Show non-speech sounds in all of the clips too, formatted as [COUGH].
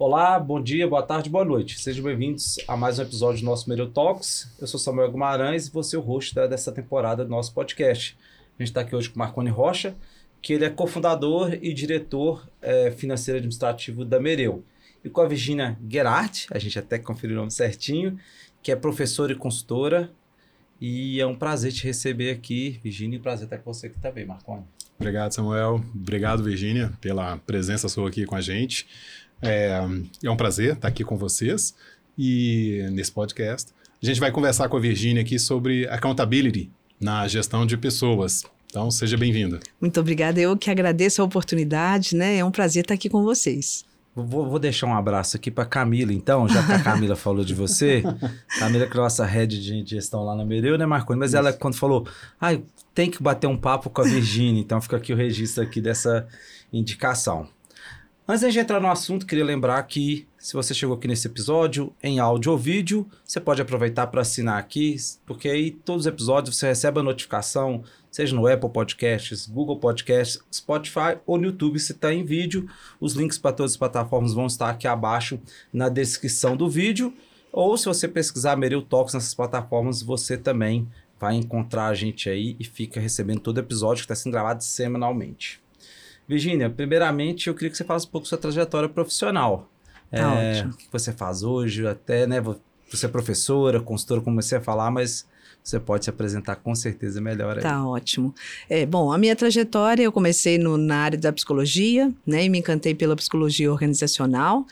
Olá, bom dia, boa tarde, boa noite. Sejam bem-vindos a mais um episódio do nosso Merio Talks. Eu sou Samuel Guimarães e vou ser o host dessa temporada do nosso podcast. A gente está aqui hoje com o Marconi Rocha, que ele é cofundador e diretor é, financeiro administrativo da Mereu. E com a Virginia Gerhardt, a gente até conferiu o nome certinho, que é professora e consultora. E é um prazer te receber aqui, Virginia, e prazer estar com você aqui também, Marconi. Obrigado, Samuel. Obrigado, Virginia, pela presença sua aqui com a gente. É, é um prazer estar aqui com vocês e nesse podcast. A gente vai conversar com a Virginia aqui sobre accountability na gestão de pessoas. Então, seja bem-vinda. Muito obrigada. Eu que agradeço a oportunidade, né? É um prazer estar aqui com vocês. Vou, vou deixar um abraço aqui para Camila, então, já que a Camila [LAUGHS] falou de você. Camila, que é nossa head de gestão lá na Mereu, né, Marconi? Mas Isso. ela, quando falou, ah, tem que bater um papo com a Virginia, então fica aqui o registro aqui dessa indicação. Antes de entrar no assunto, queria lembrar que se você chegou aqui nesse episódio, em áudio ou vídeo, você pode aproveitar para assinar aqui, porque aí todos os episódios você recebe a notificação, seja no Apple Podcasts, Google Podcasts, Spotify ou no YouTube se está em vídeo. Os links para todas as plataformas vão estar aqui abaixo na descrição do vídeo. Ou se você pesquisar Meril Talks nessas plataformas, você também vai encontrar a gente aí e fica recebendo todo episódio que está sendo gravado semanalmente. Virginia, primeiramente eu queria que você falasse um pouco sua trajetória profissional. Tá é. O que você faz hoje, até, né? Você é professora, consultora, comecei a falar, mas você pode se apresentar com certeza melhor aí. Tá ótimo. É, bom, a minha trajetória, eu comecei no, na área da psicologia, né, e me encantei pela psicologia organizacional,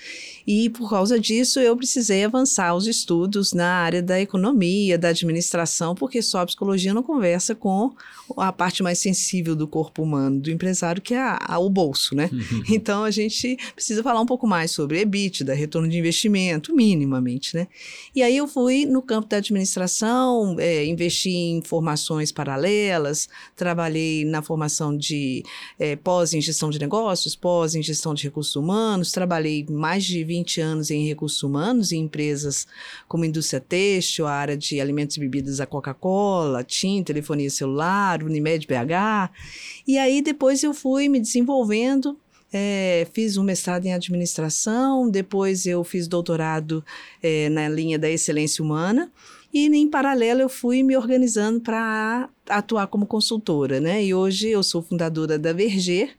e por causa disso eu precisei avançar os estudos na área da economia, da administração, porque só a psicologia não conversa com a parte mais sensível do corpo humano, do empresário, que é a, a, o bolso, né? [LAUGHS] então a gente precisa falar um pouco mais sobre EBITDA, retorno de investimento, minimamente, né? E aí eu fui no campo da administração, é, investi em formações paralelas, trabalhei na formação de é, pós em gestão de negócios, pós em gestão de recursos humanos, trabalhei mais de 20 anos em recursos humanos em empresas como indústria têxtil, a área de alimentos e bebidas da Coca-Cola, TIM, telefonia celular, Unimed BH. E aí depois eu fui me desenvolvendo é, fiz um mestrado em administração, depois eu fiz doutorado é, na linha da excelência humana e em paralelo eu fui me organizando para atuar como consultora, né? E hoje eu sou fundadora da Verger,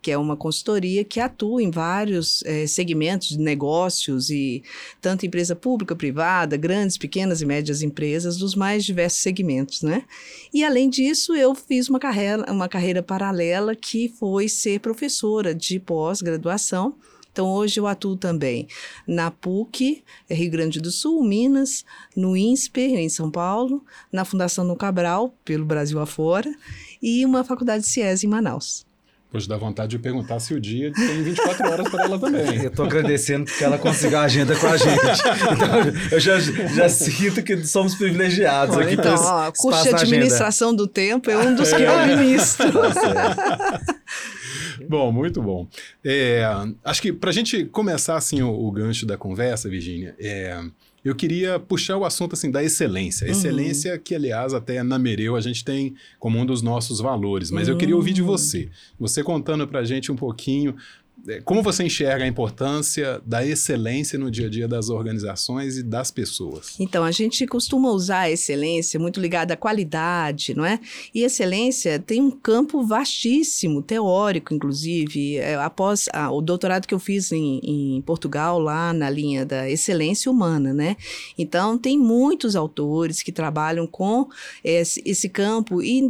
que é uma consultoria que atua em vários é, segmentos de negócios e tanto empresa pública, privada, grandes, pequenas e médias empresas dos mais diversos segmentos, né? E além disso, eu fiz uma carreira, uma carreira paralela que foi ser professora de pós-graduação então, hoje eu atuo também na PUC, Rio Grande do Sul, Minas, no INSPER, em São Paulo, na Fundação No Cabral, pelo Brasil afora, e uma faculdade de CIES em Manaus. Pois dá vontade de perguntar se o dia tem 24 horas para ela também. [LAUGHS] Eu estou agradecendo porque ela conseguiu a agenda com a gente. Então, eu já, já sinto que somos privilegiados Olha, aqui. Então, ó, curso de administração do tempo é um dos que eu ministro. Bom, muito bom. É, acho que para a gente começar assim o, o, gancho da conversa, Virginia, é, eu queria puxar o assunto assim da excelência. Uhum. Excelência que, aliás, até na Mereu a gente tem como um dos nossos valores. Mas uhum. eu queria ouvir de você. Você contando para a gente um pouquinho como você enxerga a importância da excelência no dia a dia das organizações e das pessoas? Então, a gente costuma usar a excelência muito ligada à qualidade, não é? E excelência tem um campo vastíssimo, teórico, inclusive. É, após o doutorado que eu fiz em, em, Portugal, lá na linha da excelência humana, né? Então, tem muitos autores que trabalham com esse, esse campo e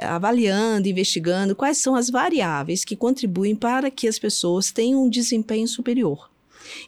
avaliando, investigando quais são as variáveis que contribuem para que as pessoas pessoas têm um desempenho superior.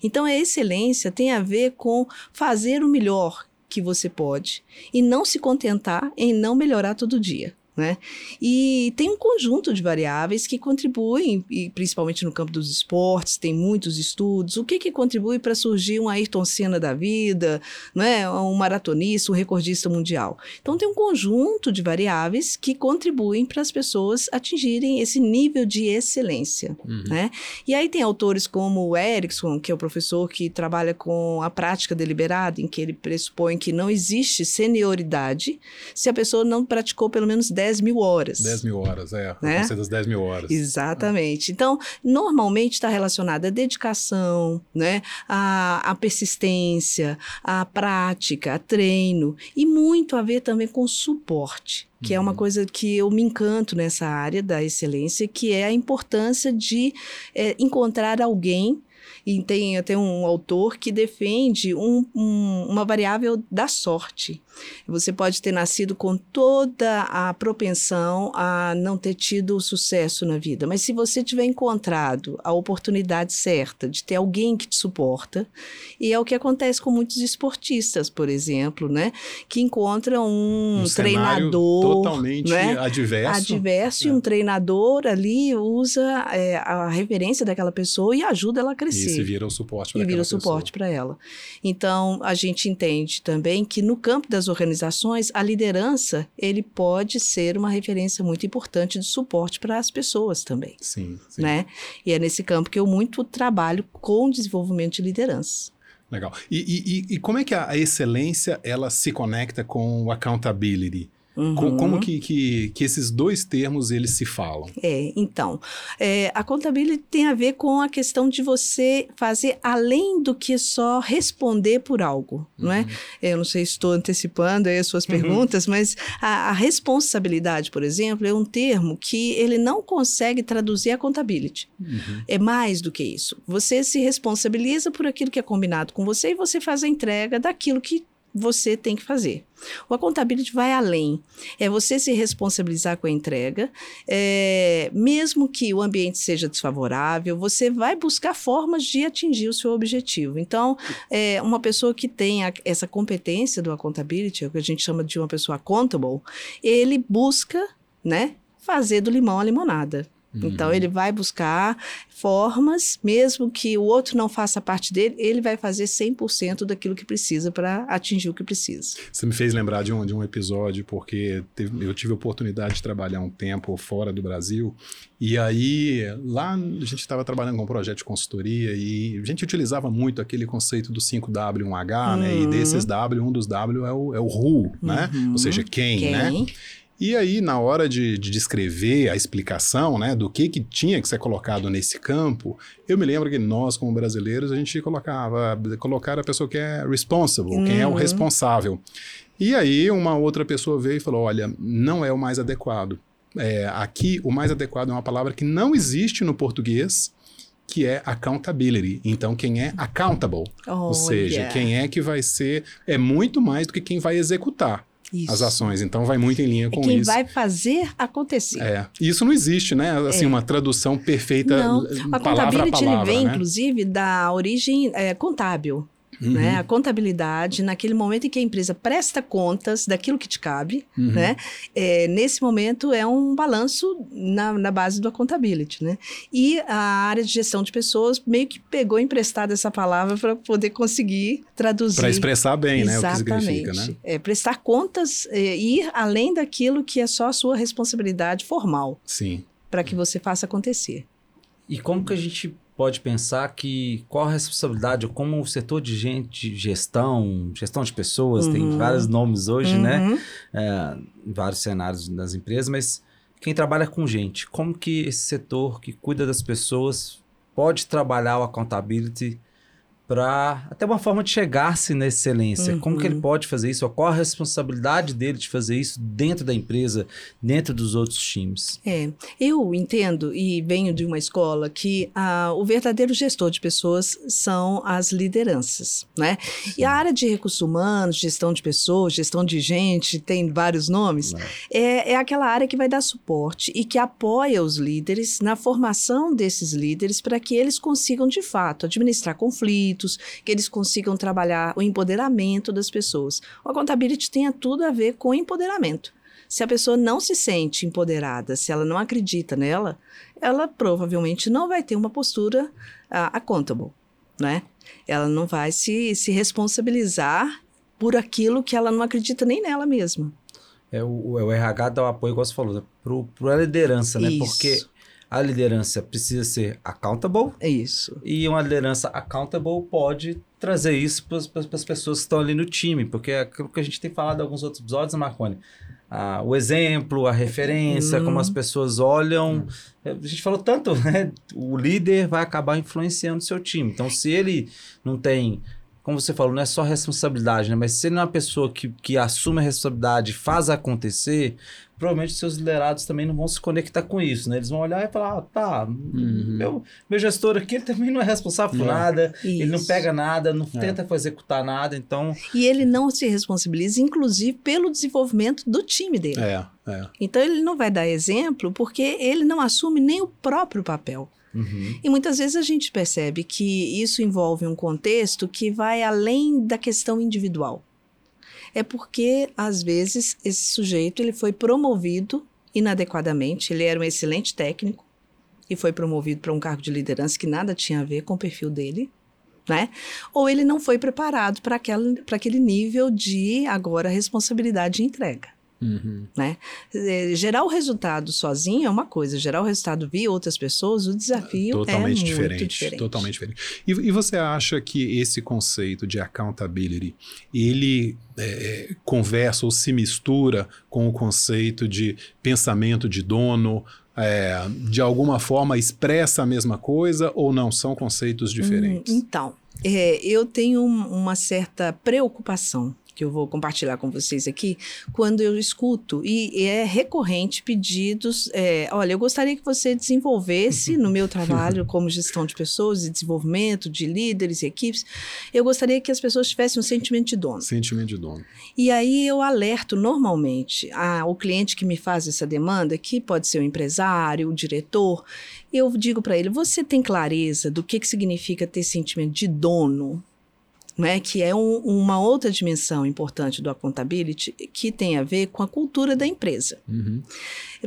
Então, a excelência tem a ver com fazer o melhor que você pode e não se contentar em não melhorar todo dia. Né? E tem um conjunto de variáveis que contribuem, e principalmente no campo dos esportes, tem muitos estudos. O que, que contribui para surgir um Ayrton Senna da vida, né? um maratonista, um recordista mundial? Então, tem um conjunto de variáveis que contribuem para as pessoas atingirem esse nível de excelência. Uhum. Né? E aí tem autores como o Erickson, que é o professor que trabalha com a prática deliberada, em que ele pressupõe que não existe senioridade se a pessoa não praticou pelo menos 10 mil horas. 10 mil horas, é. Né? A das 10 mil horas. Exatamente. Então, normalmente está relacionada à dedicação, né? à, à persistência, à prática, a treino e muito a ver também com suporte que é uma uhum. coisa que eu me encanto nessa área da excelência, que é a importância de é, encontrar alguém e tem até um autor que defende um, um, uma variável da sorte. Você pode ter nascido com toda a propensão a não ter tido sucesso na vida, mas se você tiver encontrado a oportunidade certa de ter alguém que te suporta, e é o que acontece com muitos esportistas, por exemplo, né, que encontram um, um treinador totalmente né, adverso, adverso é. e um treinador ali usa é, a referência daquela pessoa e ajuda ela a crescer. E se vira o suporte para E vira o suporte para ela. Então, a gente entende também que no campo das organizações, a liderança, ele pode ser uma referência muito importante de suporte para as pessoas também. Sim, sim. Né? E é nesse campo que eu muito trabalho com desenvolvimento de liderança. Legal. E, e, e como é que a excelência ela se conecta com o accountability? Uhum. Como que, que, que, esses dois termos eles se falam? É, então, é, a contabilidade tem a ver com a questão de você fazer além do que só responder por algo, uhum. não é? Uhum. Eu não sei se estou antecipando aí as suas uhum. perguntas, mas a, a, responsabilidade, por exemplo, é um termo que ele não consegue traduzir a contabilidade. Uhum. É mais do que isso. Você se responsabiliza por aquilo que é combinado com você e você faz a entrega daquilo que você tem que fazer. O accountability vai além. É você se responsabilizar com a entrega, é, mesmo que o ambiente seja desfavorável, você vai buscar formas de atingir o seu objetivo. Então, é, uma pessoa que tem a, essa competência do accountability, é o que a gente chama de uma pessoa accountable, ele busca, né, fazer do limão a limonada. Então, uhum. ele vai buscar formas, mesmo que o outro não faça parte dele, ele vai fazer 100% daquilo que precisa para atingir o que precisa. Você me fez lembrar de um, de um episódio, porque teve, eu tive a oportunidade de trabalhar um tempo fora do Brasil, e aí lá a gente estava trabalhando com um projeto de consultoria e a gente utilizava muito aquele conceito do 5W, 1H, uhum. né? E uhum. desses W, um dos W é o, é o who, né? Ou seja, quem, quem? né? E aí, na hora de, de, descrever a explicação né, do que, que tinha que ser colocado nesse campo, eu me lembro que nós, como brasileiros, a gente colocava, colocar a pessoa que é responsible, uhum. quem é o uhum. responsável. E aí, uma outra pessoa veio e falou: olha, não é o mais adequado. É, aqui, o mais adequado é uma palavra que não existe no português, que é accountability. Então, quem é accountable, oh, ou seja, yeah. quem é que vai ser, é muito mais do que quem vai executar. Isso. as ações. Então vai muito em linha é com é quem isso. Quem vai fazer acontecer. É. Isso não existe, né? Assim, é. uma tradução perfeita. Não. A palavra a palavra, vem, né? inclusive, da origem é, contábil. Uhum. Né? A contabilidade, naquele momento em que a empresa presta contas daquilo que te cabe, uhum. né? É, nesse momento é um balanço na, na base do accountability. Né? E a área de gestão de pessoas meio que pegou emprestada essa palavra para poder conseguir traduzir. Para expressar bem né, o que significa. Né? É, prestar contas, é, ir além daquilo que é só a sua responsabilidade formal. Sim. Para que você faça acontecer. E como que a gente pode pensar que qual a responsabilidade, como o setor de gente, gestão, gestão de pessoas, uhum. tem vários nomes hoje, né? uhum. né? É, em vários cenários das empresas, mas quem trabalha com gente, como que esse setor que cuida das pessoas pode trabalhar o accountability para até uma forma de chegar-se na excelência. Uhum. Como que ele uhum. pode fazer isso? Qual a responsabilidade dele de fazer isso dentro da empresa, dentro dos outros times? É, eu entendo e venho de uma escola que ah, o verdadeiro gestor de pessoas são as lideranças, né? Sim. E a área de recursos humanos, gestão de pessoas, gestão de gente, tem vários nomes, é, é aquela área que vai dar suporte e que apoia os líderes na formação desses líderes para que eles consigam, de fato, administrar conflitos, que eles consigam trabalhar o empoderamento das pessoas. O accountability tem tudo a ver com empoderamento. Se a pessoa não se sente empoderada, se ela não acredita nela, ela provavelmente não vai ter uma postura uh, accountable, né? Ela não vai se, se responsabilizar por aquilo que ela não acredita nem nela mesma. É o, é o RH dá o apoio, igual você falou, né? para a liderança, né? Isso. Porque a liderança precisa ser accountable. É isso. E uma liderança accountable pode trazer isso para as pessoas que estão ali no time, porque é aquilo que a gente tem falado em alguns outros episódios, Marconi. a, o exemplo, a referência, Uhum. como as pessoas olham. A gente falou tanto, [LAUGHS] né? O líder vai acabar influenciando o seu time. Então, se ele não tem, como você falou, não é só responsabilidade, né? Mas se ele não é uma pessoa que, que assume a responsabilidade e faz acontecer, provavelmente seus liderados também não vão se conectar com isso, né? Eles vão olhar e falar, ah, tá, meu, meu gestor aqui ele também não é responsável por É. nada, ele não Isso. pega nada, não É. tenta executar nada, então... E ele não se responsabiliza, inclusive, pelo desenvolvimento do time dele. É, é. Então, ele não vai dar exemplo porque ele não assume nem o próprio papel. Uhum. E muitas vezes a gente percebe que isso envolve um contexto que vai além da questão individual. É porque, às vezes, esse sujeito ele foi promovido inadequadamente, ele era um excelente técnico e foi promovido para um cargo de liderança que nada tinha a ver com o perfil dele. Né? Ou ele não foi preparado para aquele nível de agora responsabilidade e entrega. Uhum. É, gerar o resultado sozinho é uma coisa, gerar o resultado via outras pessoas, o desafio Totalmente é diferente, muito diferente. Totalmente diferente. E, e você acha que esse conceito de accountability, ele é, conversa ou se mistura com o conceito de pensamento de dono, é, de alguma forma expressa a mesma coisa ou não? São conceitos diferentes? Hum, então, é, eu tenho um- uma certa preocupação que eu vou compartilhar com vocês aqui, quando eu escuto, e é recorrente pedidos, é, olha, eu gostaria que você desenvolvesse no meu [LAUGHS] trabalho como gestão de pessoas e desenvolvimento de líderes e equipes, eu gostaria que as pessoas tivessem um sentimento de dono. Sentimento de dono. E aí eu alerto normalmente a- o cliente que me faz essa demanda, que pode ser o empresário, o diretor, eu digo para ele: você tem clareza do que, que significa ter sentimento de dono? Né, que é um- uma outra dimensão importante do accountability que tem a ver com a cultura da empresa. Uhum.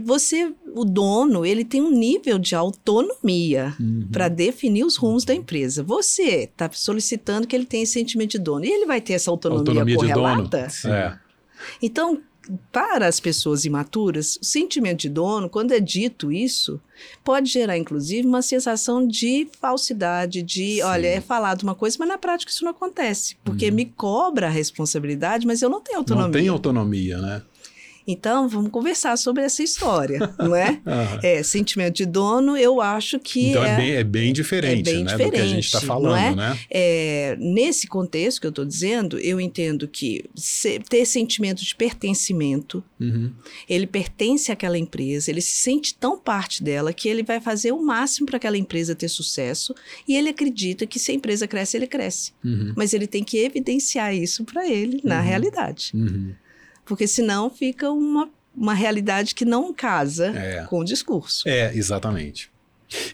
Você, o dono, ele tem um nível de autonomia Uhum. para definir os rumos da empresa. Você está solicitando que ele tenha esse sentimento de dono. E ele vai ter essa autonomia, Autonomia de dono. correlata? É. Então, para as pessoas imaturas, o sentimento de dono, quando é dito isso, pode gerar, inclusive, uma sensação de falsidade, de, Sim. olha, é falado uma coisa, mas na prática isso não acontece. Porque me cobra a responsabilidade, mas eu não tenho autonomia. Não tem autonomia, né? Então, vamos conversar sobre essa história, não é? [LAUGHS] Aham. É, sentimento de dono, eu acho que Então é, é, bem, é bem diferente, é bem né? Do que a gente está diferente, falando, é? né? é, nesse contexto que eu estou dizendo, eu entendo que se- ter sentimento de pertencimento, Uhum. ele pertence àquela empresa, ele se sente tão parte dela que ele vai fazer o máximo para aquela empresa ter sucesso e ele acredita que se a empresa cresce, ele cresce. Uhum. Mas ele tem que evidenciar isso para ele na Uhum. realidade, Uhum. Porque senão fica uma, uma realidade que não casa É. com o discurso. É, exatamente.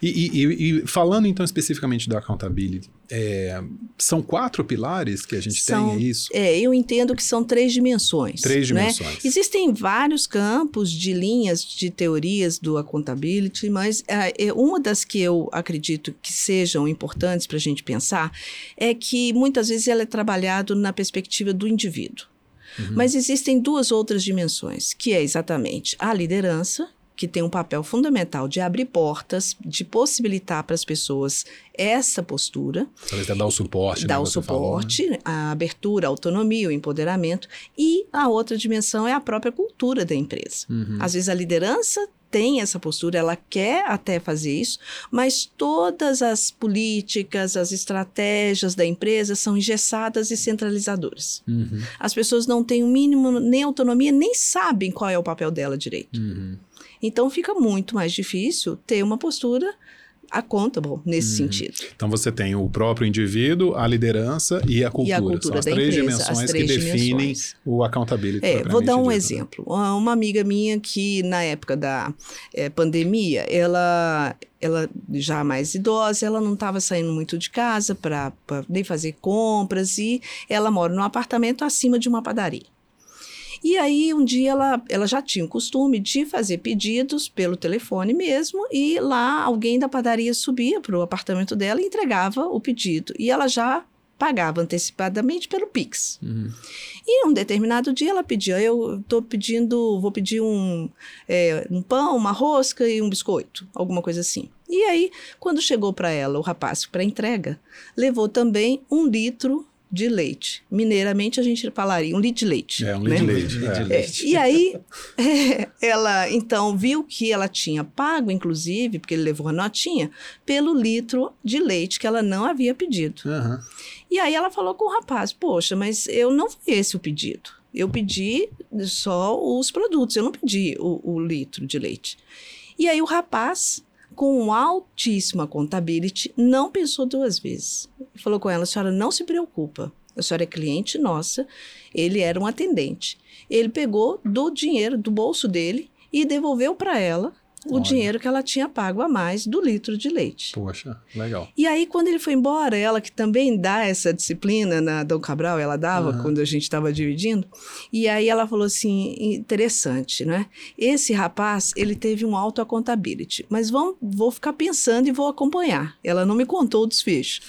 E, e- e- falando então especificamente da accountability, é, são quatro pilares que a gente São- tem, é isso? É, eu entendo que são três dimensões. Três né? dimensões. Existem vários campos de linhas de teorias do accountability, mas ah, é, uma das que eu acredito que sejam importantes para a gente pensar é que muitas vezes ela é trabalhado na perspectiva do indivíduo. Uhum. Mas existem duas outras dimensões, que é exatamente a liderança, que tem um papel fundamental de abrir portas, de possibilitar para as pessoas essa postura, dar o suporte. dar né, o você falou, né? suporte, a abertura, a autonomia, o empoderamento. E a outra dimensão é a própria cultura da empresa. Uhum. Às vezes a liderança tem essa postura, ela quer até fazer isso, mas todas as políticas, as estratégias da empresa são engessadas e centralizadoras. Uhum. As pessoas não têm o mínimo nem autonomia, nem sabem qual é o papel dela direito. Uhum. Então fica muito mais difícil ter uma postura accountable nesse Uhum. sentido. Então você tem o próprio indivíduo, a liderança e a cultura. E a cultura São as três empresa, dimensões as três que definem dimensões. o accountability. É, vou dar um dito, exemplo. Uma amiga minha que, na época da eh, pandemia, ela, ela já mais idosa, ela não estava saindo muito de casa para nem fazer compras e ela mora num apartamento acima de uma padaria. E aí, um dia, ela, ela já tinha o costume de fazer pedidos pelo telefone mesmo, e lá alguém da padaria subia para o apartamento dela e entregava o pedido. E ela já pagava antecipadamente pelo Pix. Uhum. E um determinado dia ela pedia, eu estou pedindo, vou pedir um, é, um pão, uma rosca e um biscoito, alguma coisa assim. E aí, quando chegou para ela o rapaz para entrega, levou também um litro de leite. Mineiramente a gente falaria um litro de leite. É, um né? litro de leite. De é. leite. É, e aí, é, [LAUGHS] ela então viu que ela tinha pago, inclusive, porque ele levou a notinha, pelo litro de leite que ela não havia pedido. Aham. E aí ela falou com o rapaz: Poxa, mas eu não foi esse o pedido. Eu pedi só os produtos, eu não pedi o, o litro de leite. E aí o rapaz, com altíssima contability, não pensou duas vezes. Falou com ela: a senhora não se preocupa, a senhora é cliente nossa, ele era um atendente. Ele pegou do dinheiro, do bolso dele, e devolveu para ela o Olha. dinheiro que ela tinha pago a mais do litro de leite. Poxa, legal. E aí, quando ele foi embora, ela que também dá essa disciplina na Dom Cabral, ela dava Aham. quando a gente estava dividindo. E aí ela falou assim, interessante, né? Esse rapaz, ele teve um alto accountability, mas vão, vou ficar pensando e vou acompanhar. Ela não me contou o desfecho.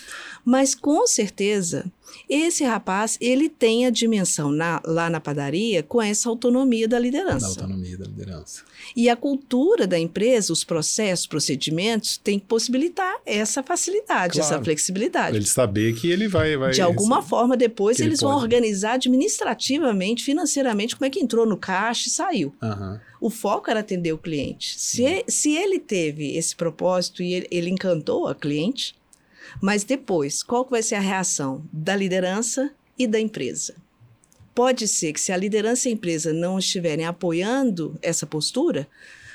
Mas com certeza, esse rapaz, ele tem a dimensão na- lá na padaria com essa autonomia da Da liderança. autonomia da liderança. E a cultura da empresa, os processos, procedimentos, tem que possibilitar essa facilidade, Claro. essa Pra flexibilidade. ele saber que ele vai. vai De alguma forma, depois eles vão organizar administrativamente, financeiramente, como é que entrou no caixa e saiu. Aham. O foco era atender o cliente. Se, se ele teve esse propósito e ele, ele encantou a cliente, mas depois, qual vai ser a reação da liderança e da empresa? Pode ser que se a liderança e a empresa não estiverem apoiando essa postura,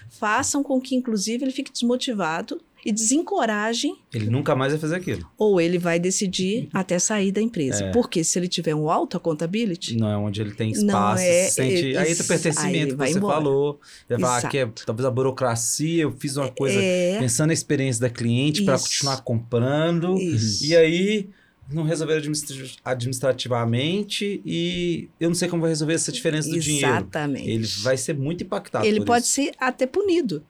façam com que, inclusive, ele fique desmotivado e desencorajem Ele nunca mais vai fazer aquilo. ou ele vai decidir até sair da empresa. É. Porque se ele tiver um alto accountability, Não é onde ele tem espaço, é, se sente. ele- aí o aí pertencimento que você embora. falou. Ele vai falar Exato. que é talvez a burocracia, eu fiz uma coisa é pensando na experiência da cliente para continuar comprando. isso. E aí não resolveram administra- administrativamente e eu não sei como vai resolver essa diferença do dinheiro. Exatamente. Ele vai ser muito impactado. Ele pode isso. ser até punido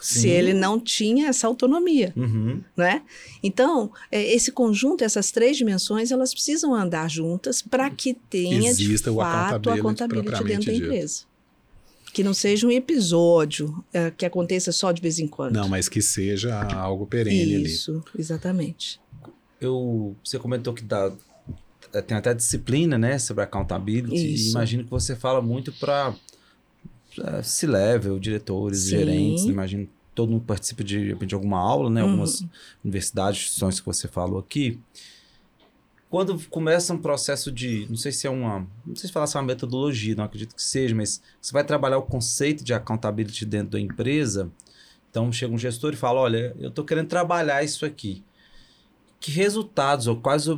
Sim. se ele não tinha essa autonomia, Uhum. né? Então, é, esse conjunto, essas três dimensões, elas precisam andar juntas para que tenha Exista de o fato a accountability contabilidade dentro da dito. empresa. Que não seja um episódio é, que aconteça só de vez em quando. Não, mas que seja algo perene ali. Isso, exatamente. Eu, você comentou que dá, tem até disciplina, né, sobre accountability. E Isso. imagino que você fala muito para C-level, diretores, Sim. gerentes. Imagino todo mundo participa de, de alguma aula, né? Uhum. Algumas universidades, instituições que você falou aqui. Quando começa um processo de, não sei se é uma, não sei se falar se é uma metodologia, não acredito que seja, mas você vai trabalhar o conceito de accountability dentro da empresa. Então chega um gestor e fala, olha, eu estou querendo trabalhar isso aqui. Que resultados ou quais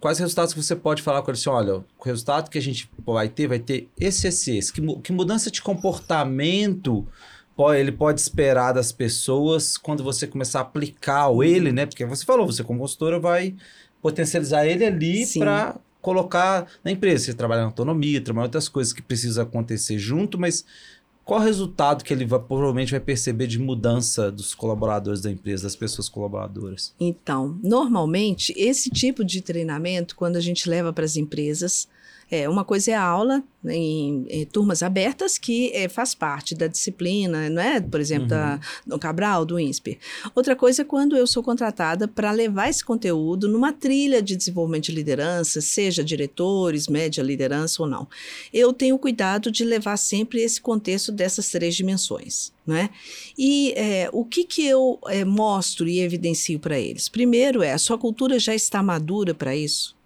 quais resultados que você pode falar com ele assim, olha, o resultado que a gente vai ter vai ter esse, esse, esse. Que, que mudança de comportamento po- ele pode esperar das pessoas quando você começar a aplicar o ele, né? Porque você falou, você como consultora vai potencializar ele ali para colocar na empresa. Você trabalha na autonomia, trabalha outras coisas que precisam acontecer junto, mas qual o resultado que ele vai, provavelmente vai perceber de mudança dos colaboradores da empresa, das pessoas colaboradoras? Então, normalmente, esse tipo de treinamento, quando a gente leva para as empresas, é, uma coisa é a aula né, em, em turmas abertas, que é, faz parte da disciplina, não é? Por exemplo, da, do Cabral, do INSPER. Outra coisa é quando eu sou contratada para levar esse conteúdo numa trilha de desenvolvimento de liderança, seja diretores, média liderança ou não. Eu tenho cuidado de levar sempre esse contexto dessas três dimensões. Né? E é, o que, que eu é, mostro e evidencio para eles? Primeiro é, a sua cultura já está madura para isso?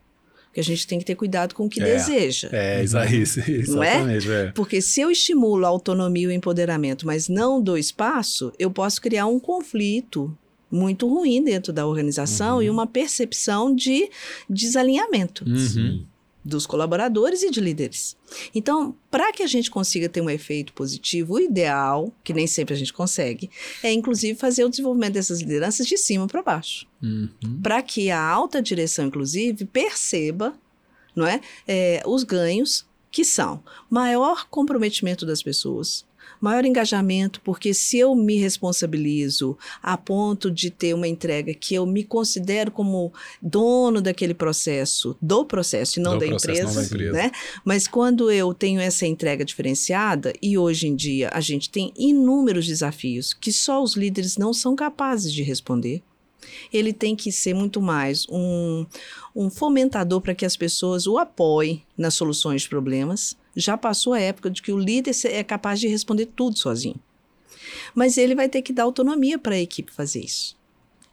Porque a gente tem que ter cuidado com o que É. deseja. É, exa- isso, [LAUGHS] Não é? exatamente. É? Porque se eu estimulo a autonomia e o empoderamento, mas não dou espaço, eu posso criar um conflito muito ruim dentro da organização Uhum. e uma percepção de desalinhamento Uhum. Dos colaboradores e de líderes. Então, para que a gente consiga ter um efeito positivo, o ideal, que nem sempre a gente consegue, é inclusive fazer o desenvolvimento dessas lideranças de cima para baixo Uhum. para que a alta direção, inclusive, perceba não é, é, os ganhos que são maior comprometimento das pessoas, maior engajamento, porque se eu me responsabilizo a ponto de ter uma entrega que eu me considero como dono daquele processo, do processo e não, da, processo, empresa, não da empresa. né? Mas quando eu tenho essa entrega diferenciada, e hoje em dia a gente tem inúmeros desafios que só os líderes não são capazes de responder. ele tem que ser muito mais um, um fomentador para que as pessoas o apoiem nas soluções de problemas. Já passou a época de que o líder é capaz de responder tudo sozinho. Mas ele vai ter que dar autonomia para a equipe fazer isso.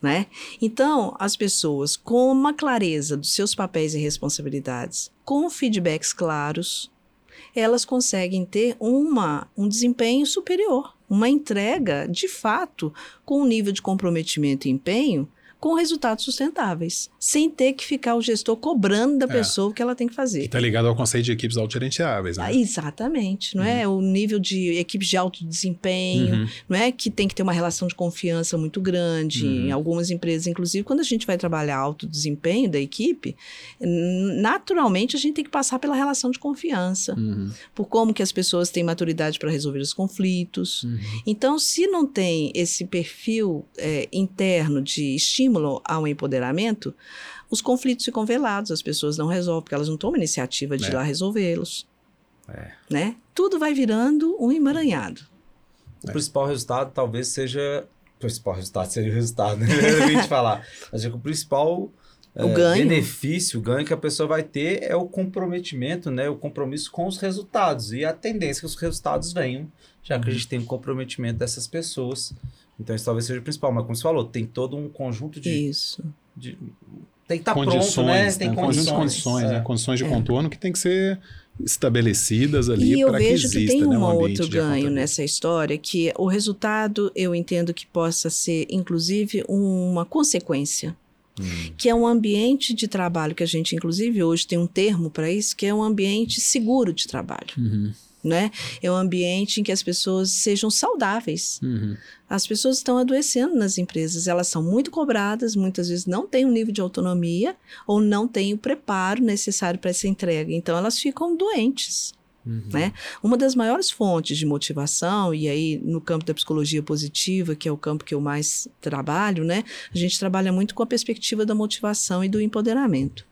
Né? Então, as pessoas com uma clareza dos seus papéis e responsabilidades, com feedbacks claros, elas conseguem ter uma, um desempenho superior, uma entrega de fato com um nível de comprometimento e empenho com resultados sustentáveis, sem ter que ficar o gestor cobrando da é. pessoa o que ela tem que fazer. Está ligado ao conceito de equipes autogerenciáveis, né? Ah, exatamente, não é? uhum. é? O nível de equipes de alto desempenho, uhum. não é? Que tem que ter uma relação de confiança muito grande. Uhum. Em algumas empresas, inclusive, quando a gente vai trabalhar alto desempenho da equipe, naturalmente a gente tem que passar pela relação de confiança, uhum. por como que as pessoas têm maturidade para resolver os conflitos. Uhum. Então, se não tem esse perfil é, interno de estímulo estímulo ao empoderamento, os conflitos ficam velados, as pessoas não resolvem, porque elas não tomam iniciativa de é. ir lá resolvê-los. É. Né? Tudo vai virando um emaranhado. O é. principal resultado talvez seja. O principal resultado seria o resultado, né? [LAUGHS] Eu falar. Mas é que o principal o é, ganho. benefício, o ganho que a pessoa vai ter é o comprometimento, né? O compromisso com os resultados. E a tendência é que os resultados venham, já que a gente tem um comprometimento dessas pessoas. Então, isso talvez seja o principal. Mas, como você falou, tem todo um conjunto de. Isso. De, tem que estar tá condições, pronto, né? Tem né? condições, de condições, né? é. né? Condições de é. contorno que tem que ser estabelecidas ali para que exista, que tem um, né, um outro ganho nessa história, que o resultado eu entendo que possa ser, inclusive, uma consequência. Hum. Que é um ambiente de trabalho que a gente, inclusive, hoje tem um termo para isso, que é um ambiente seguro de trabalho. Uhum né? É um ambiente em que as pessoas sejam saudáveis. Uhum. As pessoas estão adoecendo nas empresas, elas são muito cobradas, muitas vezes não têm um nível de autonomia ou não têm o preparo necessário para essa entrega, então elas ficam doentes. Uhum. Né? Uma das maiores fontes de motivação, e aí no campo da psicologia positiva, que é o campo que eu mais trabalho, né? a gente trabalha muito com a perspectiva da motivação e do empoderamento.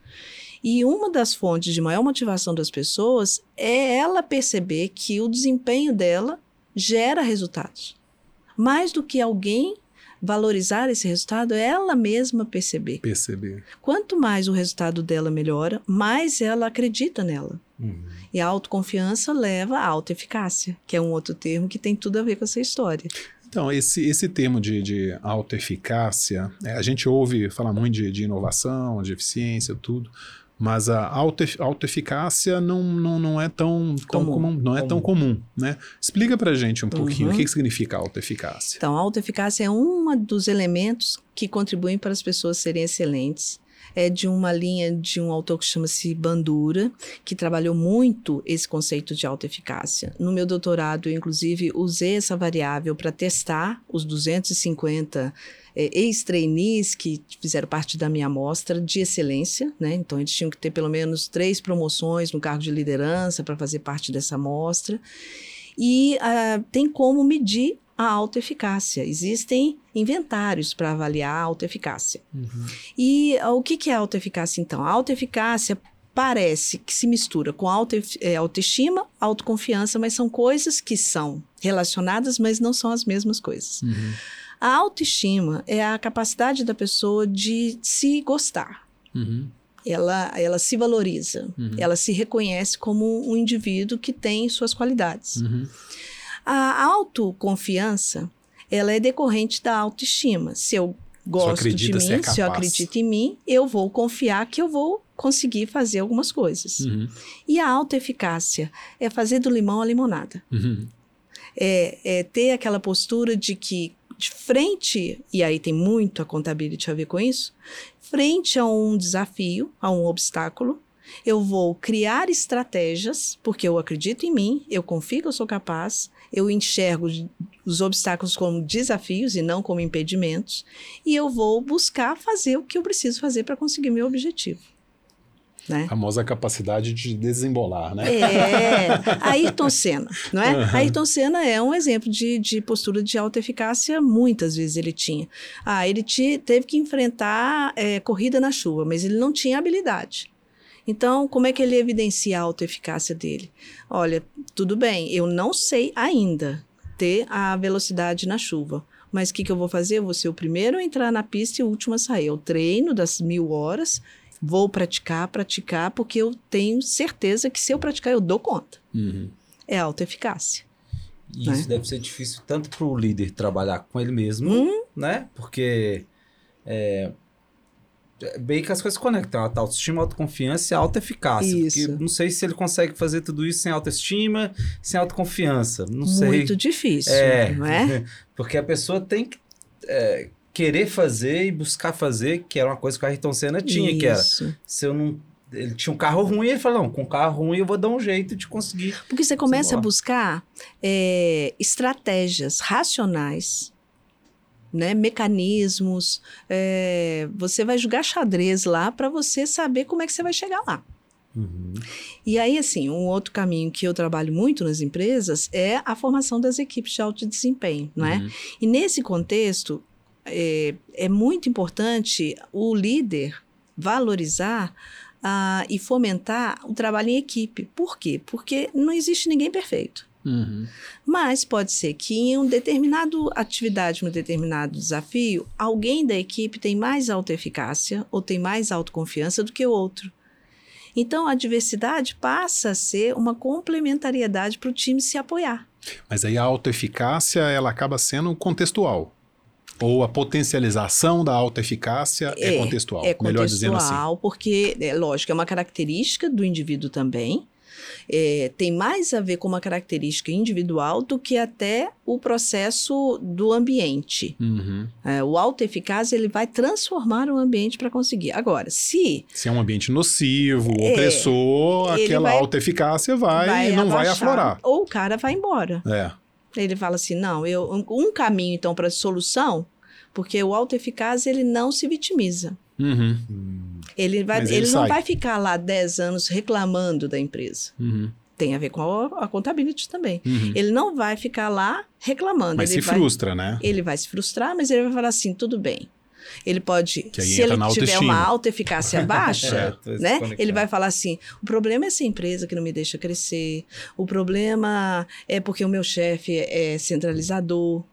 E uma das fontes de maior motivação das pessoas é ela perceber que o desempenho dela gera resultados. Mais do que alguém valorizar esse resultado, é ela mesma perceber. Perceber. Quanto mais o resultado dela melhora, mais ela acredita nela. Uhum. E a autoconfiança leva à autoeficácia, que é um outro termo que tem tudo a ver com essa história. Então, esse, esse termo de, de autoeficácia, é, a gente ouve falar muito de, de inovação, de eficiência, tudo, mas a autoeficácia não, não, não é tão comum, comum não é comum. tão comum, né? Explica pra gente um pouquinho uhum. o que, que significa autoeficácia. Então, a autoeficácia é um dos elementos que contribuem para as pessoas serem excelentes é de uma linha de um autor que chama-se Bandura, que trabalhou muito esse conceito de alta eficácia. No meu doutorado, eu, inclusive, usei essa variável para testar os 250 é, ex-trainees que fizeram parte da minha amostra de excelência, né? Então, eles tinham que ter pelo menos três promoções no cargo de liderança para fazer parte dessa amostra. E uh, tem como medir a autoeficácia. Existem inventários para avaliar a autoeficácia. Uhum. E uh, o que, que é autoeficácia, então? A autoeficácia parece que se mistura com auto, é, autoestima, autoconfiança, mas são coisas que são relacionadas, mas não são as mesmas coisas. Uhum. A autoestima é a capacidade da pessoa de se gostar. Uhum. Ela, ela se valoriza, uhum. ela se reconhece como um indivíduo que tem suas qualidades. A autoconfiança, ela é decorrente da autoestima. Se eu gosto de mim, é se eu acredito em mim, eu vou confiar que eu vou conseguir fazer algumas coisas. Uhum. E a autoeficácia é fazer do limão a limonada. Uhum. É, é, ter aquela postura de que de frente, e aí tem muito a contabilidade a ver com isso, frente a um desafio, a um obstáculo, eu vou criar estratégias, porque eu acredito em mim, eu confio que eu sou capaz, eu enxergo os obstáculos como desafios e não como impedimentos, e eu vou buscar fazer o que eu preciso fazer para conseguir meu objetivo. Né? A famosa capacidade de desembolar, né? É, Ayrton Senna, não é? Uhum. Ayrton Senna é um exemplo de, de postura de alta eficácia, muitas vezes ele tinha. Ah, ele te, teve que enfrentar é, corrida na chuva, mas ele não tinha habilidade. Então, como é que ele evidencia a autoeficácia dele? Olha, tudo bem, eu não sei ainda ter a velocidade na chuva. Mas o que, que eu vou fazer? Eu vou ser o primeiro a entrar na pista e o último a sair. Eu treino das mil horas, vou praticar, praticar, porque eu tenho certeza que se eu praticar, eu dou conta. Uhum. É autoeficácia. E isso Né? deve ser difícil tanto para o líder trabalhar com ele mesmo, Hum, né? Porque é, é bem que as coisas se conectam. A autoestima, autoconfiança e autoeficácia. Isso. Porque não sei se ele consegue fazer tudo isso sem autoestima, sem autoconfiança. Não sei. muito difícil, É, não é? [LAUGHS] porque a pessoa tem que é, querer fazer e buscar fazer, que era uma coisa que o Ayrton Senna tinha, que era, Isso. se eu não... Ele tinha um carro ruim, ele falou, não, com carro ruim eu vou dar um jeito de conseguir. Porque você começa a buscar é, estratégias racionais, né, mecanismos. é, você vai jogar xadrez lá para você saber como é que você vai chegar lá. Uhum. E aí, assim, um outro caminho que eu trabalho muito nas empresas é a formação das equipes de alto desempenho, não é? Uhum. E nesse contexto, é, é muito importante o líder valorizar ah, e fomentar o trabalho em equipe. Por quê? Porque não existe ninguém perfeito. Uhum. Mas pode ser que em um determinado atividade, um determinado desafio, alguém da equipe tem mais autoeficácia ou tem mais autoconfiança do que o outro. Então a diversidade passa a ser uma complementariedade para o time se apoiar. Mas aí a autoeficácia, ela acaba sendo contextual. Ou a potencialização da autoeficácia é, contextual. É Melhor dizendo assim. contextual, porque, é lógico, é uma característica do indivíduo também. É, tem mais a ver com uma característica individual do que até o processo do ambiente. Uhum. É, o autoeficaz ele vai transformar o ambiente para conseguir. Agora, se Se é um ambiente nocivo, É, opressor, aquela vai- autoeficácia vai, não vai abaixar, aflorar. ou o cara vai embora. É. Ele fala assim, não, eu um, um caminho então para solução, porque o autoeficaz ele não se vitimiza. Uhum. Ele, vai, ele, ele não vai ficar lá 10 anos reclamando da empresa. Uhum. Tem a ver com a, a contabilidade também. Uhum. Ele não vai ficar lá reclamando. Mas ele se vai, frustra, né? Ele vai se frustrar, mas ele vai falar assim, tudo bem. Ele pode, se ele tiver uma autoeficácia [LAUGHS] baixa, É, né? Ele vai falar assim: o problema é essa empresa que não me deixa crescer, o problema é porque o meu chefe é centralizador.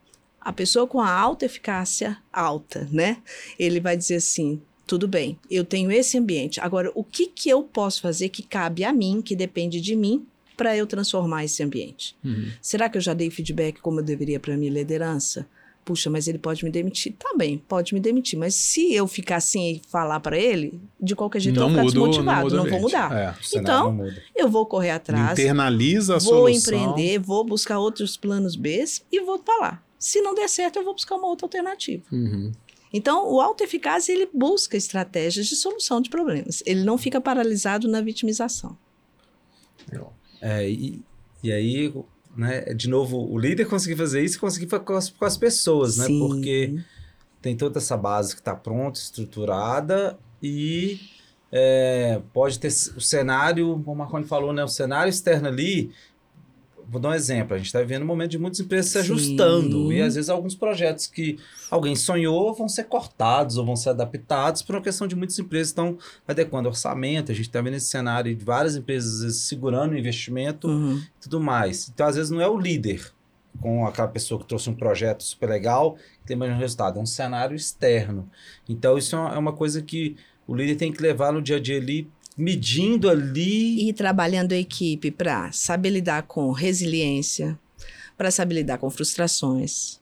A pessoa com a alta eficácia alta, né? Ele vai dizer assim: tudo bem, eu tenho esse ambiente. Agora, o que, que eu posso fazer que cabe a mim, que depende de mim, para eu transformar esse ambiente? Uhum. Será que eu já dei feedback como eu deveria para minha liderança? Puxa, mas ele pode me demitir. Tá bem, pode me demitir. Mas se eu ficar assim e falar para ele, de qualquer jeito eu Não vou ficar muda, desmotivado, não, não, vou mudar. É. Então. Eu vou correr atrás, Internaliza a vou solução. empreender, vou buscar outros planos B e vou falar. Se não der certo, eu vou buscar uma outra alternativa. Uhum. Então, o autoeficaz, ele busca estratégias de solução de problemas. Ele não fica paralisado na vitimização. É, e, e aí, né, de novo, o líder conseguir fazer isso e conseguir fazer com as, com as pessoas, né? Sim. Porque tem toda essa base que está pronta, estruturada e é, pode ter o cenário, como o Marconi falou, né? O cenário externo ali. Vou dar um exemplo. A gente está vivendo um momento de muitas empresas se Sim. ajustando. E às vezes alguns projetos que alguém sonhou vão ser cortados ou vão ser adaptados por uma questão de muitas empresas estão adequando orçamento. A gente está vendo esse cenário de várias empresas vezes, segurando o investimento Uhum. e tudo mais. Então, às vezes, não é o líder com aquela pessoa que trouxe um projeto super legal que tem mais um resultado. É um cenário externo. Então, isso é uma- é uma coisa que o líder tem que levar no dia a dia ali, medindo ali. E trabalhando a equipe para saber lidar com resiliência, para saber lidar com frustrações,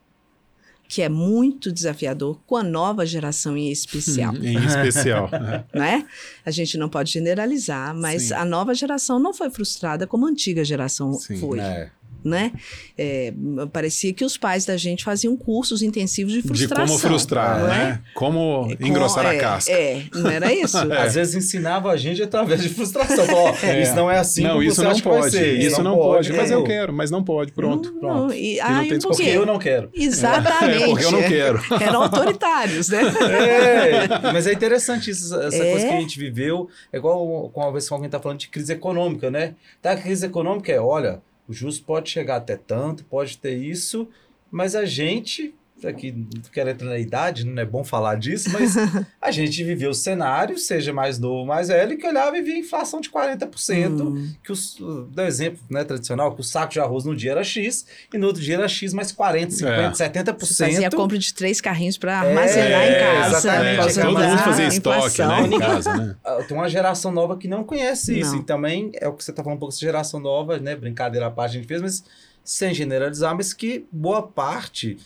que é muito desafiador com a nova geração em especial, Uhum. Em especial. [LAUGHS] né? A gente não pode generalizar, mas Sim. a nova geração não foi frustrada como a antiga geração Sim. foi, É, né? É, parecia que os pais da gente faziam cursos intensivos de De frustração. como frustrar, não é? né? Como É, com- engrossar a é, casca. É, não era isso? [LAUGHS] Às vezes ensinava a gente através de frustração. Falou, ó, [LAUGHS] É. Isso não é assim não, isso não pode. ser. Isso não pode, mas é. eu quero, mas não pode. Pronto. Não, pronto. não, e, não ah, tem e por discussão. Porque eu não quero. Exatamente. [LAUGHS] É, porque eu não quero. Eram autoritários, né? É, mas é interessante isso, essa É. coisa que a gente viveu. É igual com a vez que alguém está falando de crise econômica, né? Tá, a crise econômica é, olha, o juros pode chegar até tanto, pode ter isso, mas a gente aqui não quero entrar na idade, não é bom falar disso, mas [LAUGHS] a gente viveu o cenário, seja mais novo, mais velho, que olhava e via inflação de 40%, hum. que os, do exemplo né, tradicional, que o saco de arroz no dia era X e no outro dia era X mais 40, 50, é. 70%. Você fazia a compra de três carrinhos para armazenar é, em casa. Exatamente. Todo mundo fazia estoque né, em casa, né? Ah, tem uma geração nova que não conhece não. isso, e também é o que você está falando um pouco, essa geração nova, né, brincadeira à parte a gente fez, mas sem generalizar, mas que boa parte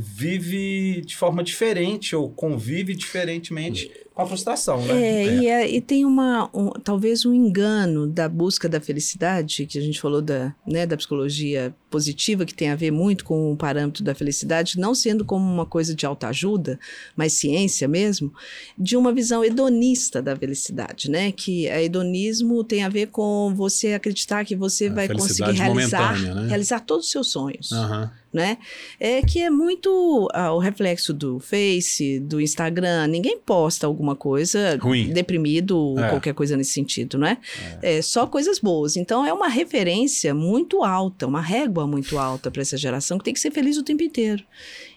vive de forma diferente ou convive diferentemente com a frustração, né? É, é. E, é, e, tem uma, um, talvez um engano da busca da felicidade, que a gente falou da, né, da psicologia positiva, que tem a ver muito com o parâmetro da felicidade, não sendo como uma coisa de autoajuda, mas ciência mesmo, de uma visão hedonista da felicidade, né? Que a hedonismo tem a ver com você acreditar que você a vai conseguir realizar, né? realizar todos os seus sonhos. Uhum né? É que é muito ah, o reflexo do Face, do Instagram. Ninguém posta alguma coisa Ruim. deprimido, é. qualquer coisa nesse sentido, né? É. é. só coisas boas. Então é uma referência muito alta, uma régua muito alta para essa geração que tem que ser feliz o tempo inteiro.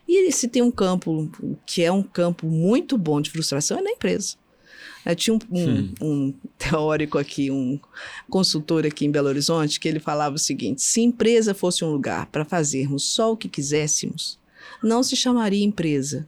E se tem um campo que é um campo muito bom de frustração é na empresa. Eu tinha um, um, um, teórico aqui, um consultor aqui em Belo Horizonte, que ele falava o seguinte: se empresa fosse um lugar para fazermos só o que quiséssemos, não se chamaria empresa.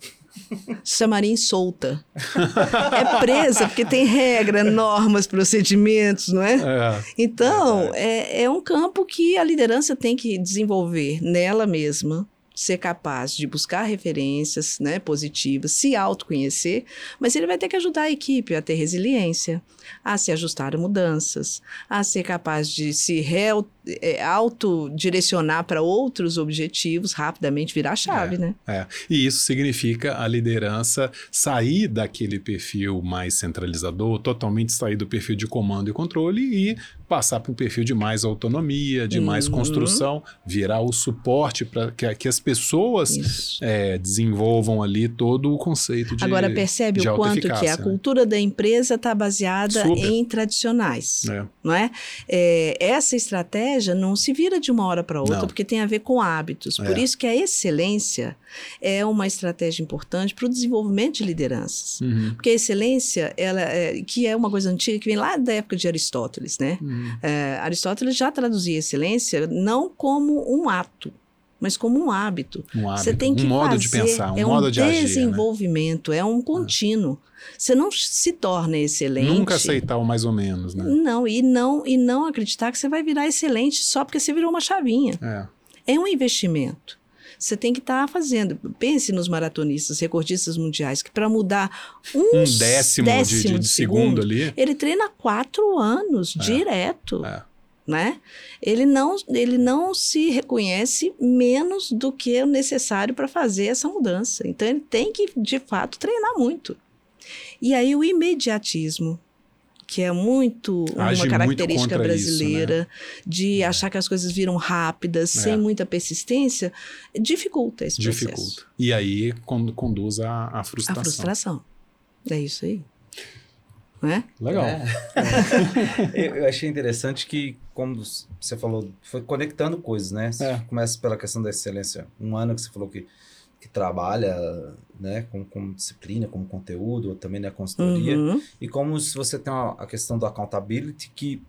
Se chamaria solta. é presa porque tem regra, normas, procedimentos, não é? é então, é, é um campo que a liderança tem que desenvolver nela mesma, ser capaz de buscar referências né, positivas, se autoconhecer, mas ele vai ter que ajudar a equipe a ter resiliência, a se ajustar a mudanças, a ser capaz de se re, é, autodirecionar para outros objetivos, rapidamente virar a chave, é, né? É. E isso significa a liderança sair daquele perfil mais centralizador, totalmente sair do perfil de comando e controle e passar para um perfil de mais autonomia, de uhum. mais construção, virar o suporte para que, que, as pessoas é, desenvolvam ali todo o conceito de Agora percebe o quanto que a né? cultura da empresa está baseada Super. em tradicionais, é. não é? é? Essa estratégia não se vira de uma hora para outra, não. porque tem a ver com hábitos. Por é. isso que a excelência é uma estratégia importante para o desenvolvimento de lideranças. Uhum. Porque a excelência, ela, é, que é uma coisa antiga, que vem lá da época de Aristóteles, né? Uhum. É, Aristóteles já trazia excelência não como um ato, mas como um hábito. Um hábito, Você tem que um modo fazer, de pensar, um é modo um de agir. Né? desenvolvimento, né? é um contínuo. Você não se torna excelente. Nunca aceitar o mais ou menos, né? Não, e não, e não acreditar que você vai virar excelente só porque você virou uma chavinha. É, é um investimento. Você tem que estar tá fazendo. Pense nos maratonistas, recordistas mundiais, que para mudar um, um décimo, décimo, de, de, de segundo, segundo, ali. Ele treina quatro anos é. direto. É. Né? Ele não, ele não se reconhece menos do que o necessário para fazer essa mudança. Então ele tem que, de fato, treinar muito. E aí o imediatismo que é muito Age uma característica muito brasileira, isso, né? de é. achar que as coisas viram rápidas, é. sem muita persistência, dificulta esse processo. Dificulta. E aí conduz à, à frustração. A frustração. É isso aí. Né? Legal. É. [LAUGHS] eu achei interessante que, como você falou, foi conectando coisas, né? Você é. começa pela questão da excelência. Um ano que você falou que que trabalha né, com, com disciplina, como conteúdo, ou também na né, consultoria. Uhum. E como se você tem uma, a questão do accountability, que,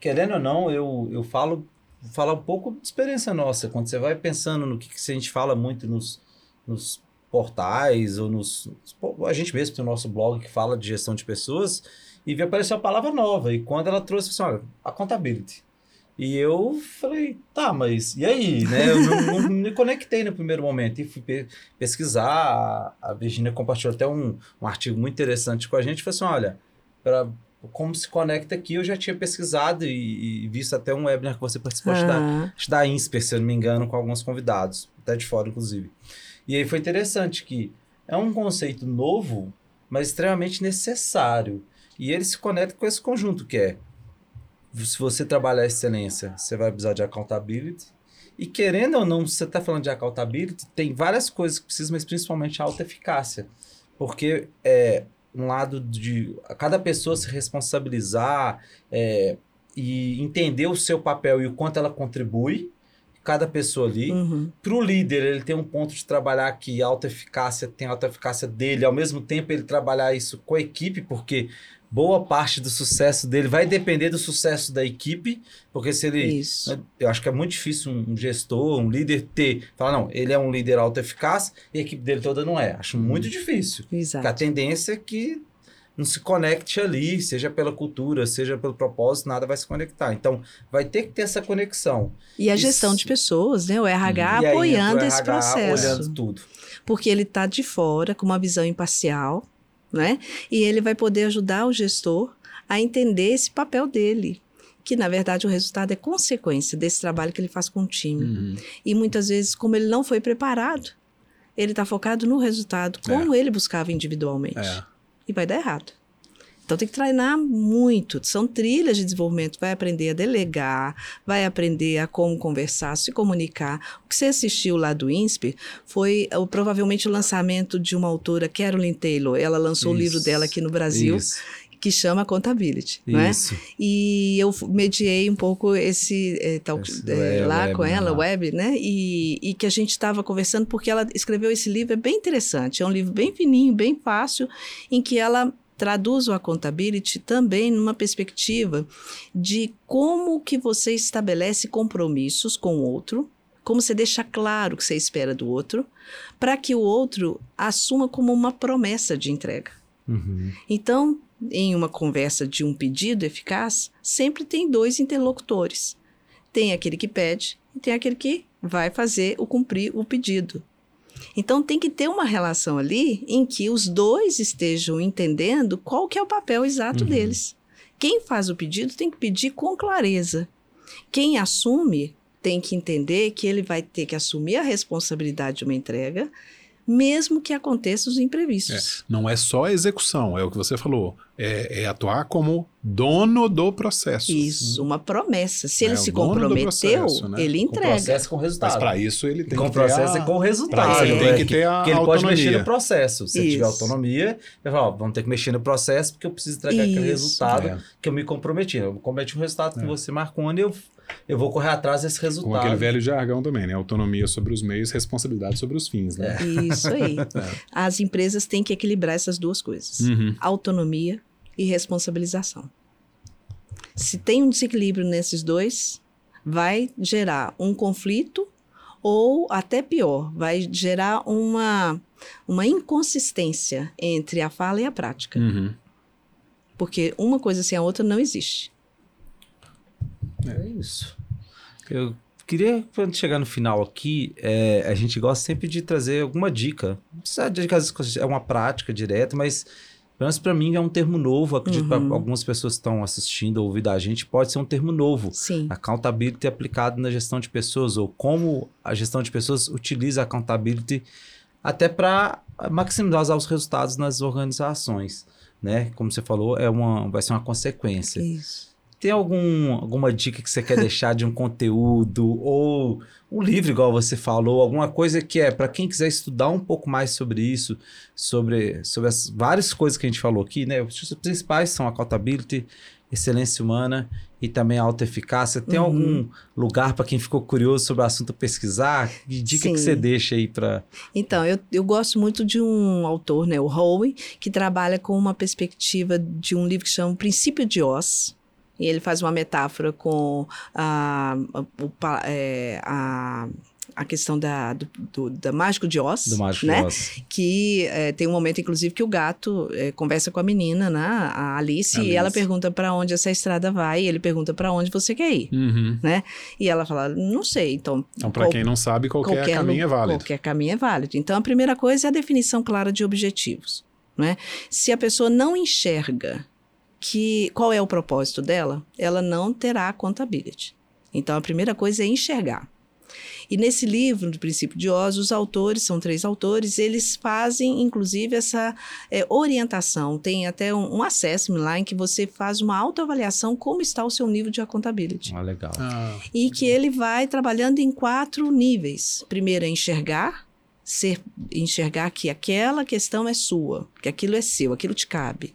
querendo ou não, eu, eu falo falar um pouco de experiência nossa. Quando você vai pensando no que, que a gente fala muito nos, nos portais, ou nos. A gente mesmo tem o nosso blog que fala de gestão de pessoas, e vi aparecer uma palavra nova. E quando ela trouxe, assim, olha, accountability. E eu falei, tá, mas e aí? Né? Eu não, não, me conectei no primeiro momento e fui pe pesquisar. A Virginia compartilhou até um, um artigo muito interessante com a gente. Falei assim: olha, pra, como se conecta aqui, eu já tinha pesquisado e, e visto até um webinar que você participou uhum. da, da INSPER, se eu não me engano, com alguns convidados, até de fora, inclusive. E aí foi interessante que é um conceito novo, mas extremamente necessário. E ele se conecta com esse conjunto que é se você trabalhar excelência, você vai precisar de accountability. E querendo ou não, você está falando de accountability, tem várias coisas que precisam, mas principalmente a alta eficácia. Porque é um lado de cada pessoa se responsabilizar é, e entender o seu papel e o quanto ela contribui. Cada pessoa ali. Uhum. Para o líder, ele tem um ponto de trabalhar que alta eficácia tem alta eficácia dele, ao mesmo tempo ele trabalhar isso com a equipe, porque boa parte do sucesso dele vai depender do sucesso da equipe, porque se ele. Isso. Eu acho que é muito difícil um gestor, um líder ter. Falar, não, ele é um líder alto eficaz e a equipe dele toda não é. Acho muito difícil. Porque a Exato. tendência é que não se conecte ali, seja pela cultura, seja pelo propósito, nada vai se conectar. Então, vai ter que ter essa conexão. E a Isso. gestão de pessoas, né? O RH E aí apoiando entra o esse RH processo. Olhando tudo. porque ele está de fora com uma visão imparcial, né? E ele vai poder ajudar o gestor a entender esse papel dele, que na verdade o resultado é consequência desse trabalho que ele faz com o time. Uhum. E muitas vezes, como ele não foi preparado, ele está focado no resultado, como ele buscava individualmente. É. E vai dar errado. Então tem que treinar muito. São trilhas de desenvolvimento. Vai aprender a delegar, vai aprender a como conversar, se comunicar. O que você assistiu lá do INSPE foi uh, provavelmente o lançamento de uma autora, Carolyn Taylor. Ela lançou o livro Isso. dela aqui no Brasil, Isso. Que chama Contability. Não é? Isso. E eu mediei um pouco esse eh, tal, Esse web, lá web, com né, ela, lá. web, né? E, e que a gente estava conversando porque ela escreveu esse livro, é bem interessante. É um livro bem fininho, bem fácil, em que ela traduz o accountability também numa perspectiva de como que você estabelece compromissos com o outro, como você deixa claro o que você espera do outro, para que o outro assuma como uma promessa de entrega. Uhum. Então, em uma conversa de um pedido eficaz, sempre tem dois interlocutores. Tem aquele que pede e tem aquele que vai fazer o cumprir o pedido. Então tem que ter uma relação ali em que os dois estejam entendendo qual que é o papel exato Uhum. deles. Quem faz o pedido tem que pedir com clareza. Quem assume tem que entender que ele vai ter que assumir a responsabilidade de uma entrega, mesmo que aconteçam os imprevistos. Não é só a execução, é o que você falou. É, é atuar como dono do processo. Isso, uma promessa. Se ele É, se dono do comprometeu, processo, né? ele Com entrega. processo com Mas resultado. para isso ele tem com que o processo ter e a... com resultado. Ele tem que ter a Porque ele pode mexer no processo. Se ele tiver autonomia, ele vai falar, ó, vamos ter que mexer no processo porque eu preciso entregar aquele Isso. resultado É. que eu me comprometi. Eu me comprometi o resultado que É. você marcou onde eu, eu vou correr atrás desse Com resultado. aquele velho jargão também, né? Autonomia sobre os meios, responsabilidade sobre os fins, né? Isso aí. [LAUGHS] As empresas têm que equilibrar essas duas coisas: Uhum. autonomia e responsabilização. Se tem um desequilíbrio nesses dois, vai gerar um conflito ou até pior, vai gerar uma, uma inconsistência entre a fala e a prática. Uhum. Porque uma coisa sem a outra não existe. É isso. Eu queria, quando chegar no final aqui, é, a gente gosta sempre de trazer alguma dica. Não precisa de que às vezes é uma prática direta, mas pelo menos para mim é um termo novo. Acredito que para Uhum. algumas pessoas que estão assistindo ou ouvindo a gente, pode ser um termo novo. Sim. Accountability aplicado na gestão de pessoas, ou como a gestão de pessoas utiliza a accountability até para maximizar os resultados nas organizações. Né? Como você falou, é uma, vai ser uma consequência. Isso. Tem algum, alguma dica que você quer deixar de um conteúdo ou um livro, igual você falou, alguma coisa que é para quem quiser estudar um pouco mais sobre isso, sobre, sobre as várias coisas que a gente falou aqui, né? Os principais são accountability, excelência humana e também alta eficácia. Tem Uhum. algum lugar para quem ficou curioso sobre o assunto pesquisar? Que dica que Sim. você deixa aí para Então, eu, eu gosto muito de um autor, né, o Howe, que trabalha com uma perspectiva de um livro que chama O Princípio de Oz. E ele faz uma metáfora com a, a, é, a, a questão da, do, do- da Mágico de Oz, do Mágico né? de Oz? que é, tem um momento, inclusive, que o gato é, conversa com a menina, né, a Alice, Alice. e ela pergunta para onde essa estrada vai, e ele pergunta para onde você quer ir. Uhum. E ela fala, não sei, então... Então, para qual- quem não sabe, qualquer, lu- caminho é válido. Qualquer caminho é válido. Então, a primeira coisa é a definição clara de objetivos. Né? Se a pessoa não enxerga que qual é o propósito dela, ela não terá accountability. Então, a primeira coisa é enxergar. E nesse livro, do Princípio de Oz, os autores, são três autores, eles fazem, inclusive, essa é, orientação. Tem até um, um assessment lá em que você faz uma autoavaliação como está o seu nível de accountability Ah, legal. Ah, e que ele vai trabalhando em quatro níveis. Primeiro é enxergar, ser, enxergar que aquela questão é sua, que aquilo é seu, aquilo te cabe,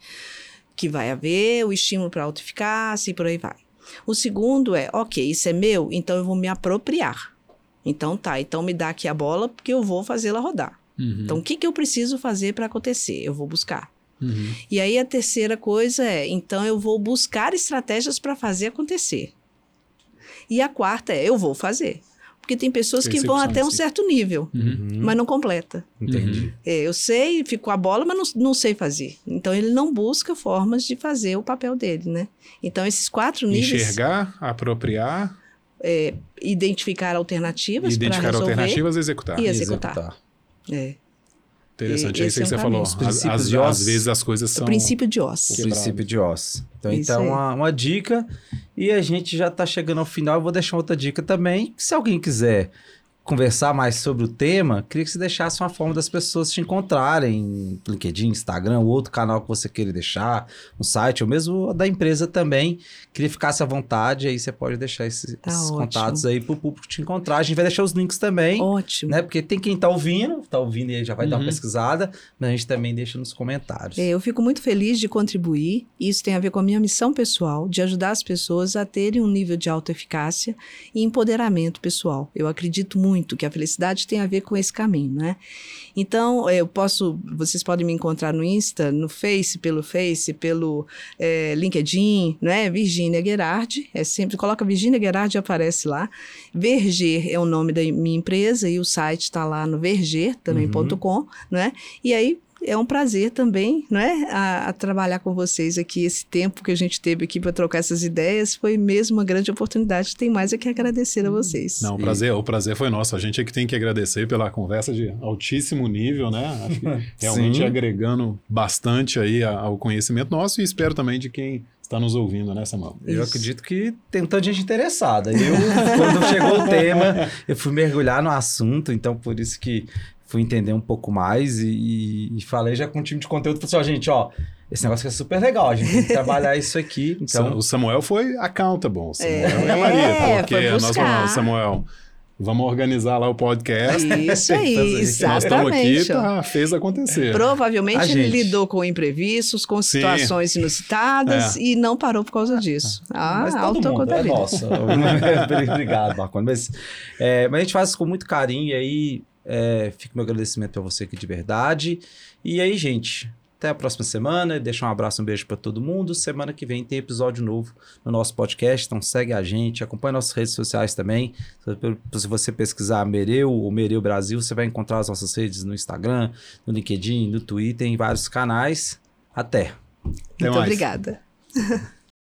que vai haver o estímulo para autoeficácia e por aí vai. O segundo é, ok, isso é meu, então eu vou me apropriar. Então tá, então me dá aqui a bola porque eu vou fazê-la rodar. Uhum. Então o que, que eu preciso fazer para acontecer? Eu vou buscar. Uhum. E aí a terceira coisa é, então eu vou buscar estratégias para fazer acontecer. E a quarta é, eu vou fazer. Porque tem pessoas que vão até um si. certo nível, Uhum. mas não completa. Entendi. É, eu sei, fico com a bola, mas não, não sei fazer. Então ele não busca formas de fazer o papel dele, né? Então esses quatro níveis, Enxergar, apropriar, identificar alternativas para identificar resolver. alternativas e executar. E executar. É, Interessante, é isso é que você falou. Os Às, vezes as coisas o são. princípio de O Oz. Quebrado. princípio de Oz. Então, Isso então uma, uma dica. E a gente já está chegando ao final. Eu vou deixar outra dica também. Se alguém quiser conversar mais sobre o tema, queria que você deixasse uma forma das pessoas te encontrarem. LinkedIn, Instagram, ou outro canal que você queira deixar, um site, ou mesmo da empresa também. Queria que ficasse à vontade. Aí você pode deixar esses, Tá esses contatos aí para o público te encontrar. A gente vai deixar os links também. Ótimo. Né? Porque tem quem tá ouvindo, tá ouvindo e aí já vai dar uma Uhum. pesquisada, mas a gente também deixa nos comentários. É, eu fico muito feliz de contribuir. Isso tem a ver com a minha missão pessoal, de ajudar as pessoas a terem um nível de autoeficácia e empoderamento pessoal. Eu acredito muito que a felicidade tem a ver com esse caminho, né? Então, eu posso, vocês podem me encontrar no Insta, no Face, pelo Face, pelo é, LinkedIn, né? Virgínia Gerardi, é sempre, coloca Virgínia Gerardi aparece lá. Verger é o nome da minha empresa e o site está lá no verger.com, né? E aí é um prazer também, não é, a, a trabalhar com vocês aqui. Esse tempo que a gente teve aqui para trocar essas ideias foi mesmo uma grande oportunidade. Tem mais é que agradecer a vocês. Não, o prazer, o prazer foi nosso. A gente é que tem que agradecer pela conversa de altíssimo nível, né? Acho que [LAUGHS] realmente Sim. agregando bastante aí ao conhecimento nosso e espero também de quem está nos ouvindo, né, Samuel? Eu Isso. acredito que tem tanta gente interessada. Eu, quando chegou o tema, eu fui mergulhar no assunto, então por isso que fui entender um pouco mais e, e falei já com o time de conteúdo, falei assim, ó, gente, ó, esse negócio aqui é super legal, a gente tem que trabalhar isso aqui, [LAUGHS] então... o Samuel foi accountable. O Samuel É, e a Maria, porque foi nós falamos, Samuel, vamos organizar lá o podcast. Isso [LAUGHS] aí, fazer. Nós estamos aqui, exatamente. tá, fez acontecer. Provavelmente A ele gente. lidou com imprevistos, com Sim. situações inusitadas É. e não parou por causa disso. Ah, mas todo mundo, é nossa. [LAUGHS] Obrigado, Marconi. Mas, é, mas a gente faz isso com muito carinho e aí é, fica meu agradecimento para você aqui de verdade. E aí, gente, até a próxima semana. Deixa um abraço, um beijo para todo mundo. Semana que vem tem episódio novo no nosso podcast, então segue a gente, acompanha nossas redes sociais também. Se você pesquisar Mereu ou Mereu Brasil, você vai encontrar as nossas redes no Instagram, no LinkedIn, no Twitter, em vários canais. Até! Até Muito mais. obrigada. [LAUGHS]